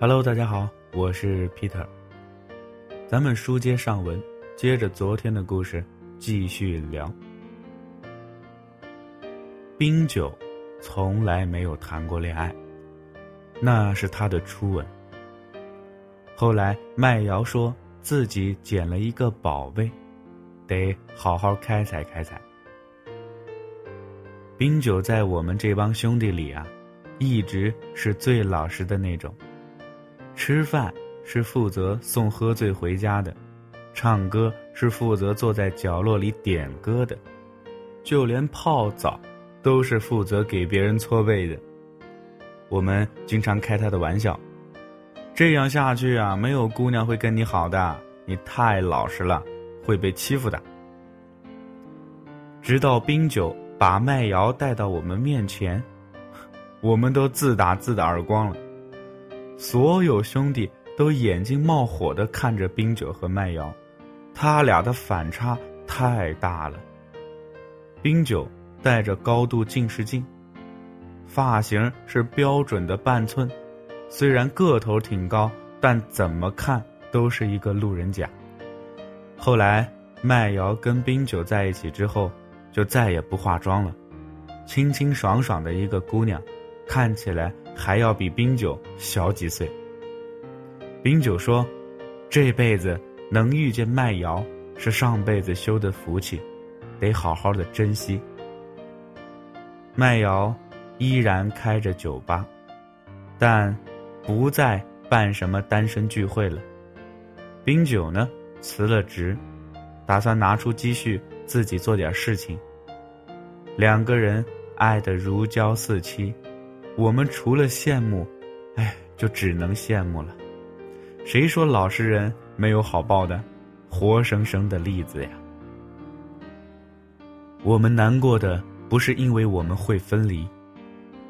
Hello，大家好，我是 Peter。咱们书接上文，接着昨天的故事继续聊。冰九从来没有谈过恋爱，那是他的初吻。后来麦瑶说自己捡了一个宝贝，得好好开采开采。冰九在我们这帮兄弟里啊，一直是最老实的那种。吃饭是负责送喝醉回家的，唱歌是负责坐在角落里点歌的，就连泡澡都是负责给别人搓背的。我们经常开他的玩笑，这样下去啊，没有姑娘会跟你好的，你太老实了，会被欺负的。直到冰酒把麦瑶带到我们面前，我们都自打自的耳光了。所有兄弟都眼睛冒火的看着冰酒和麦瑶，他俩的反差太大了。冰酒戴着高度近视镜，发型是标准的半寸，虽然个头挺高，但怎么看都是一个路人甲。后来麦瑶跟冰酒在一起之后，就再也不化妆了，清清爽爽的一个姑娘，看起来。还要比冰酒小几岁。冰酒说：“这辈子能遇见麦瑶是上辈子修的福气，得好好的珍惜。”麦瑶依然开着酒吧，但不再办什么单身聚会了。冰酒呢，辞了职，打算拿出积蓄自己做点事情。两个人爱得如胶似漆。我们除了羡慕，哎，就只能羡慕了。谁说老实人没有好报的？活生生的例子呀！我们难过的不是因为我们会分离，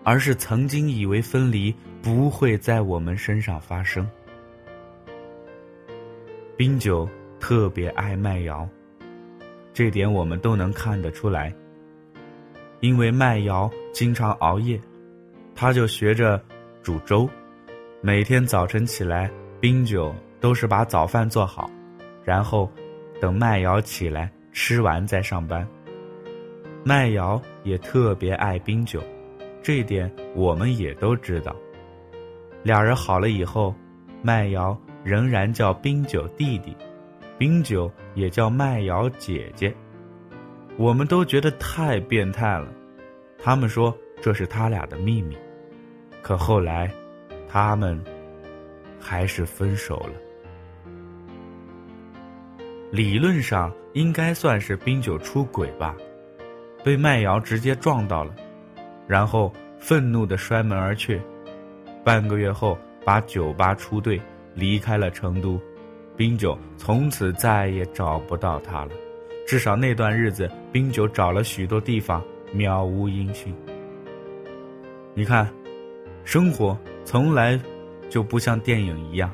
而是曾经以为分离不会在我们身上发生。冰酒特别爱麦瑶，这点我们都能看得出来。因为麦瑶经常熬夜。他就学着煮粥，每天早晨起来，冰酒都是把早饭做好，然后等麦瑶起来吃完再上班。麦瑶也特别爱冰酒，这点我们也都知道。俩人好了以后，麦瑶仍然叫冰酒弟弟，冰酒也叫麦瑶姐姐。我们都觉得太变态了，他们说这是他俩的秘密。可后来，他们还是分手了。理论上应该算是冰酒出轨吧，被麦瑶直接撞到了，然后愤怒的摔门而去。半个月后，把酒吧出队，离开了成都。冰酒从此再也找不到他了，至少那段日子，冰酒找了许多地方，渺无音讯。你看。生活从来就不像电影一样，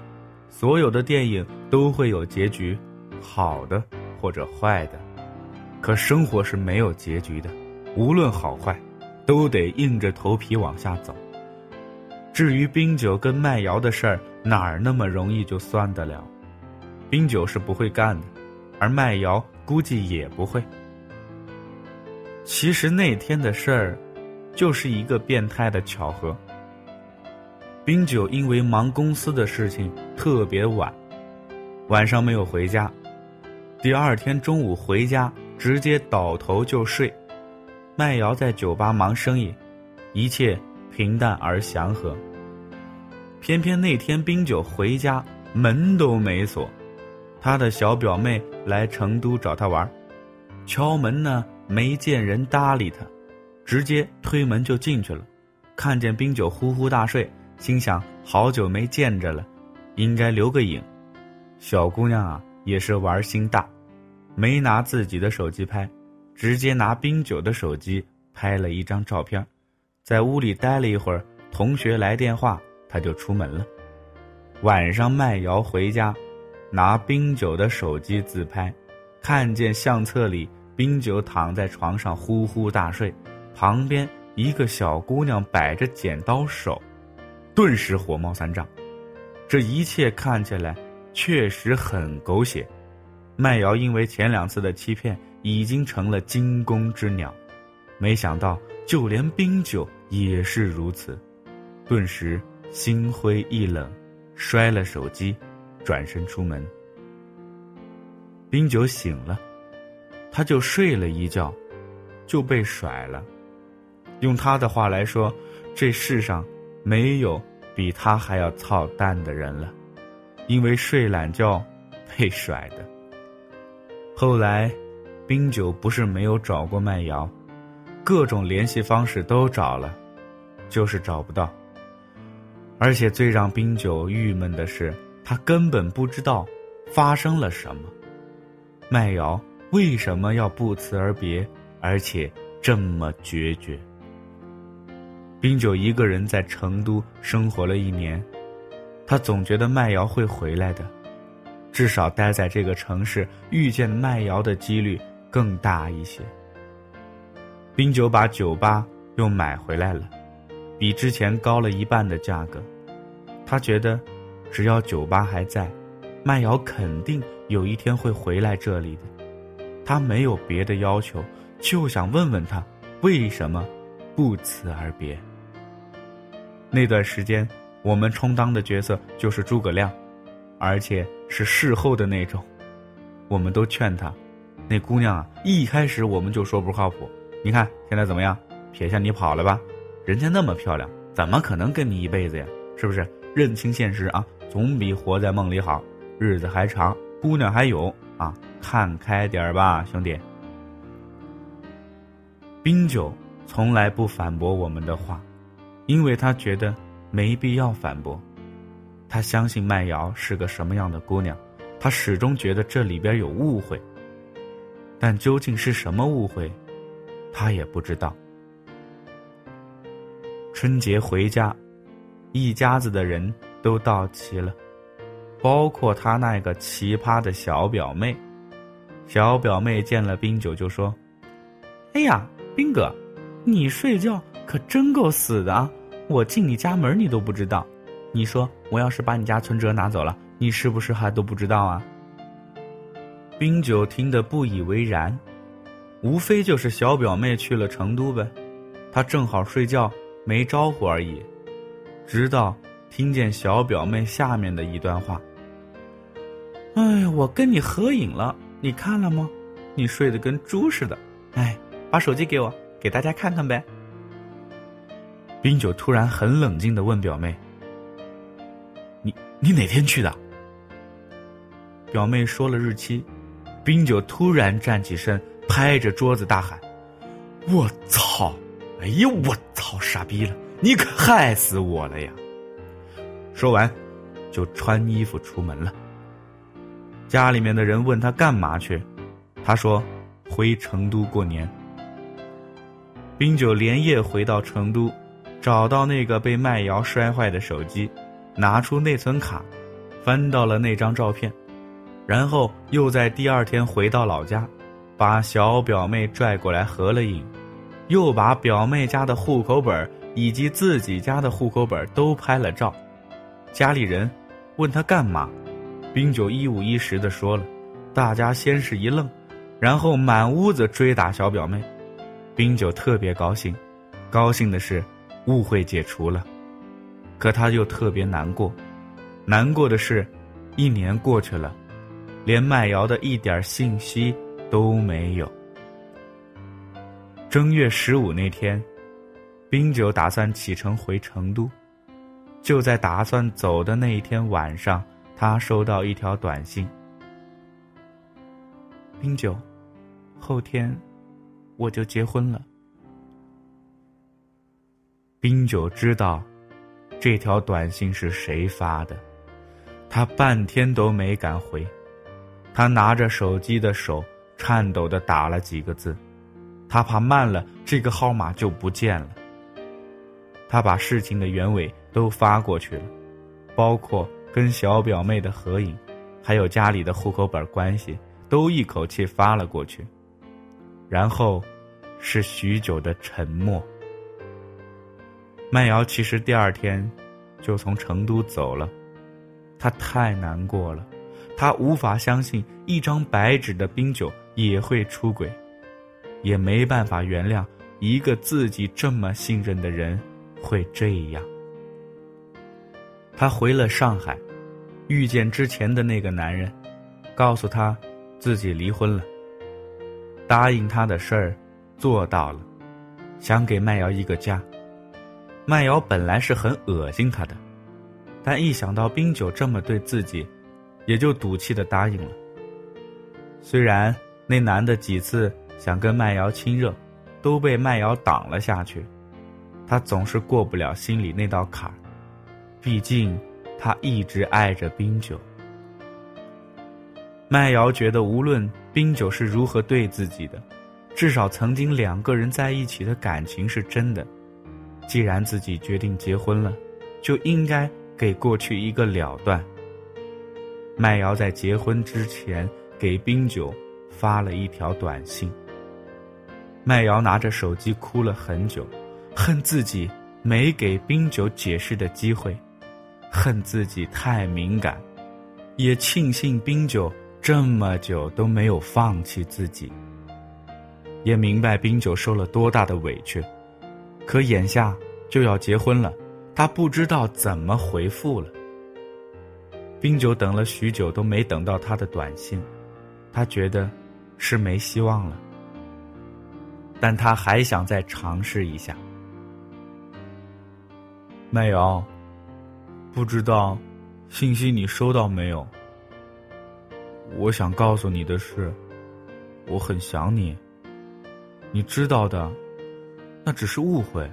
所有的电影都会有结局，好的或者坏的。可生活是没有结局的，无论好坏，都得硬着头皮往下走。至于冰酒跟麦瑶的事儿，哪儿那么容易就算得了？冰酒是不会干的，而麦瑶估计也不会。其实那天的事儿，就是一个变态的巧合。冰酒因为忙公司的事情特别晚，晚上没有回家。第二天中午回家，直接倒头就睡。麦瑶在酒吧忙生意，一切平淡而祥和。偏偏那天冰酒回家门都没锁，他的小表妹来成都找他玩，敲门呢没见人搭理他，直接推门就进去了，看见冰酒呼呼大睡。心想好久没见着了，应该留个影。小姑娘啊，也是玩心大，没拿自己的手机拍，直接拿冰酒的手机拍了一张照片。在屋里待了一会儿，同学来电话，她就出门了。晚上麦瑶回家，拿冰酒的手机自拍，看见相册里冰酒躺在床上呼呼大睡，旁边一个小姑娘摆着剪刀手。顿时火冒三丈，这一切看起来确实很狗血。麦瑶因为前两次的欺骗，已经成了惊弓之鸟，没想到就连冰酒也是如此，顿时心灰意冷，摔了手机，转身出门。冰酒醒了，他就睡了一觉，就被甩了。用他的话来说，这世上没有比他还要操蛋的人了，因为睡懒觉被甩的。后来，冰酒不是没有找过麦瑶，各种联系方式都找了，就是找不到。而且最让冰酒郁闷的是，他根本不知道发生了什么，麦瑶为什么要不辞而别，而且这么决绝。冰酒一个人在成都生活了一年，他总觉得麦瑶会回来的，至少待在这个城市遇见麦瑶的几率更大一些。冰酒把酒吧又买回来了，比之前高了一半的价格。他觉得，只要酒吧还在，麦瑶肯定有一天会回来这里的。他没有别的要求，就想问问他为什么不辞而别。那段时间，我们充当的角色就是诸葛亮，而且是事后的那种。我们都劝他，那姑娘啊，一开始我们就说不靠谱。你看现在怎么样？撇下你跑了吧？人家那么漂亮，怎么可能跟你一辈子呀？是不是？认清现实啊，总比活在梦里好。日子还长，姑娘还有啊，看开点吧，兄弟。冰酒从来不反驳我们的话。因为他觉得没必要反驳，他相信麦瑶是个什么样的姑娘，他始终觉得这里边有误会，但究竟是什么误会，他也不知道。春节回家，一家子的人都到齐了，包括他那个奇葩的小表妹。小表妹见了冰酒就说：“哎呀，冰哥，你睡觉。”可真够死的啊！我进你家门你都不知道，你说我要是把你家存折拿走了，你是不是还都不知道啊？冰酒听得不以为然，无非就是小表妹去了成都呗，他正好睡觉没招呼而已。直到听见小表妹下面的一段话：“哎，我跟你合影了，你看了吗？你睡得跟猪似的。哎，把手机给我，给大家看看呗。”冰酒突然很冷静的问表妹：“你你哪天去的？”表妹说了日期，冰酒突然站起身，拍着桌子大喊：“我操！哎呀，我操，傻逼了！你可害死我了呀！”说完，就穿衣服出门了。家里面的人问他干嘛去，他说：“回成都过年。”冰酒连夜回到成都。找到那个被麦瑶摔坏的手机，拿出内存卡，翻到了那张照片，然后又在第二天回到老家，把小表妹拽过来合了影，又把表妹家的户口本以及自己家的户口本都拍了照。家里人问他干嘛，冰酒一五一十的说了，大家先是一愣，然后满屋子追打小表妹，冰酒特别高兴，高兴的是。误会解除了，可他又特别难过。难过的是，一年过去了，连麦瑶的一点信息都没有。正月十五那天，冰酒打算启程回成都。就在打算走的那一天晚上，他收到一条短信：“冰酒，后天我就结婚了。”冰九知道，这条短信是谁发的，他半天都没敢回，他拿着手机的手颤抖的打了几个字，他怕慢了这个号码就不见了。他把事情的原委都发过去了，包括跟小表妹的合影，还有家里的户口本关系，都一口气发了过去，然后，是许久的沉默。麦瑶其实第二天就从成都走了，他太难过了，他无法相信一张白纸的冰酒也会出轨，也没办法原谅一个自己这么信任的人会这样。他回了上海，遇见之前的那个男人，告诉他自己离婚了。答应他的事儿做到了，想给麦瑶一个家。麦瑶本来是很恶心他的，但一想到冰酒这么对自己，也就赌气的答应了。虽然那男的几次想跟麦瑶亲热，都被麦瑶挡了下去，他总是过不了心里那道坎儿。毕竟，他一直爱着冰酒。麦瑶觉得，无论冰酒是如何对自己的，至少曾经两个人在一起的感情是真的。既然自己决定结婚了，就应该给过去一个了断。麦瑶在结婚之前给冰酒发了一条短信。麦瑶拿着手机哭了很久，恨自己没给冰酒解释的机会。恨自己太敏感，也庆幸冰酒这么久都没有放弃自己。也明白冰酒受了多大的委屈，可眼下就要结婚了，他不知道怎么回复了。冰酒等了许久都没等到他的短信，他觉得是没希望了，但他还想再尝试一下。麦瑶。不知道，信息你收到没有？我想告诉你的是，我很想你。你知道的，那只是误会，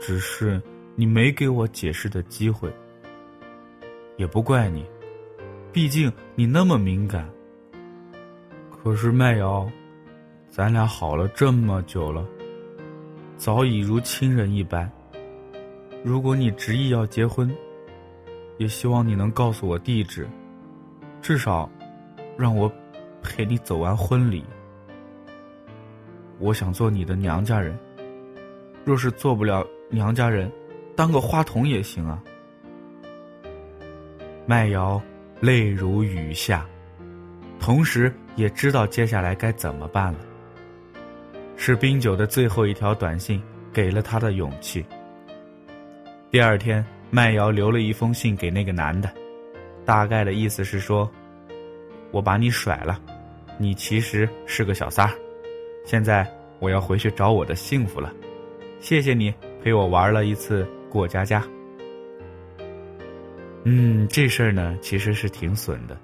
只是你没给我解释的机会。也不怪你，毕竟你那么敏感。可是麦瑶，咱俩好了这么久了，早已如亲人一般。如果你执意要结婚，也希望你能告诉我地址，至少让我陪你走完婚礼。我想做你的娘家人，若是做不了娘家人，当个花童也行啊。麦瑶泪如雨下，同时也知道接下来该怎么办了。是冰酒的最后一条短信给了他的勇气。第二天，麦瑶留了一封信给那个男的，大概的意思是说：“我把你甩了，你其实是个小三儿，现在我要回去找我的幸福了。谢谢你陪我玩了一次过家家。”嗯，这事儿呢其实是挺损的，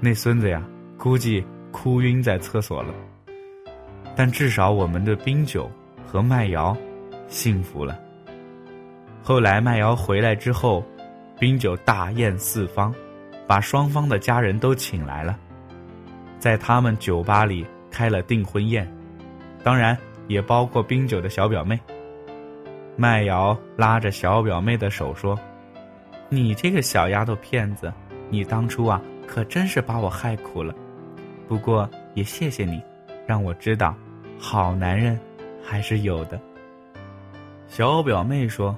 那孙子呀估计哭晕在厕所了。但至少我们的冰酒和麦瑶幸福了。后来麦瑶回来之后，冰酒大宴四方，把双方的家人都请来了，在他们酒吧里开了订婚宴，当然也包括冰酒的小表妹。麦瑶拉着小表妹的手说：“你这个小丫头片子，你当初啊可真是把我害苦了，不过也谢谢你，让我知道，好男人还是有的。”小表妹说。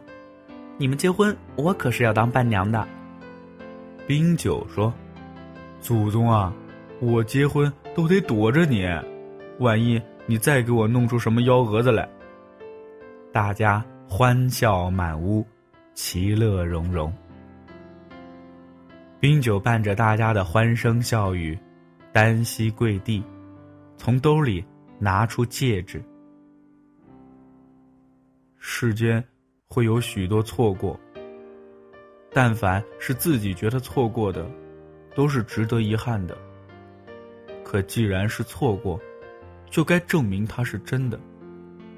你们结婚，我可是要当伴娘的。冰酒说：“祖宗啊，我结婚都得躲着你，万一你再给我弄出什么幺蛾子来。”大家欢笑满屋，其乐融融。冰酒伴着大家的欢声笑语，单膝跪地，从兜里拿出戒指。世间。会有许多错过，但凡是自己觉得错过的，都是值得遗憾的。可既然是错过，就该证明它是真的，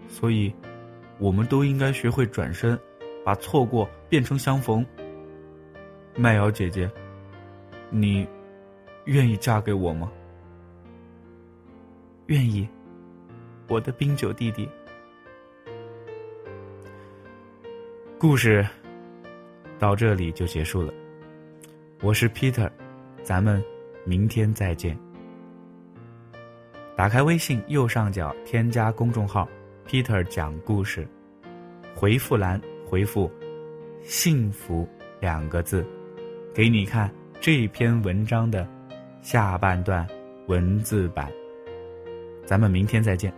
所以，我们都应该学会转身，把错过变成相逢。麦瑶姐姐，你愿意嫁给我吗？愿意，我的冰酒弟弟。故事到这里就结束了。我是 Peter，咱们明天再见。打开微信右上角添加公众号 “Peter 讲故事”，回复栏回复“幸福”两个字。给你看这篇文章的下半段文字版。咱们明天再见。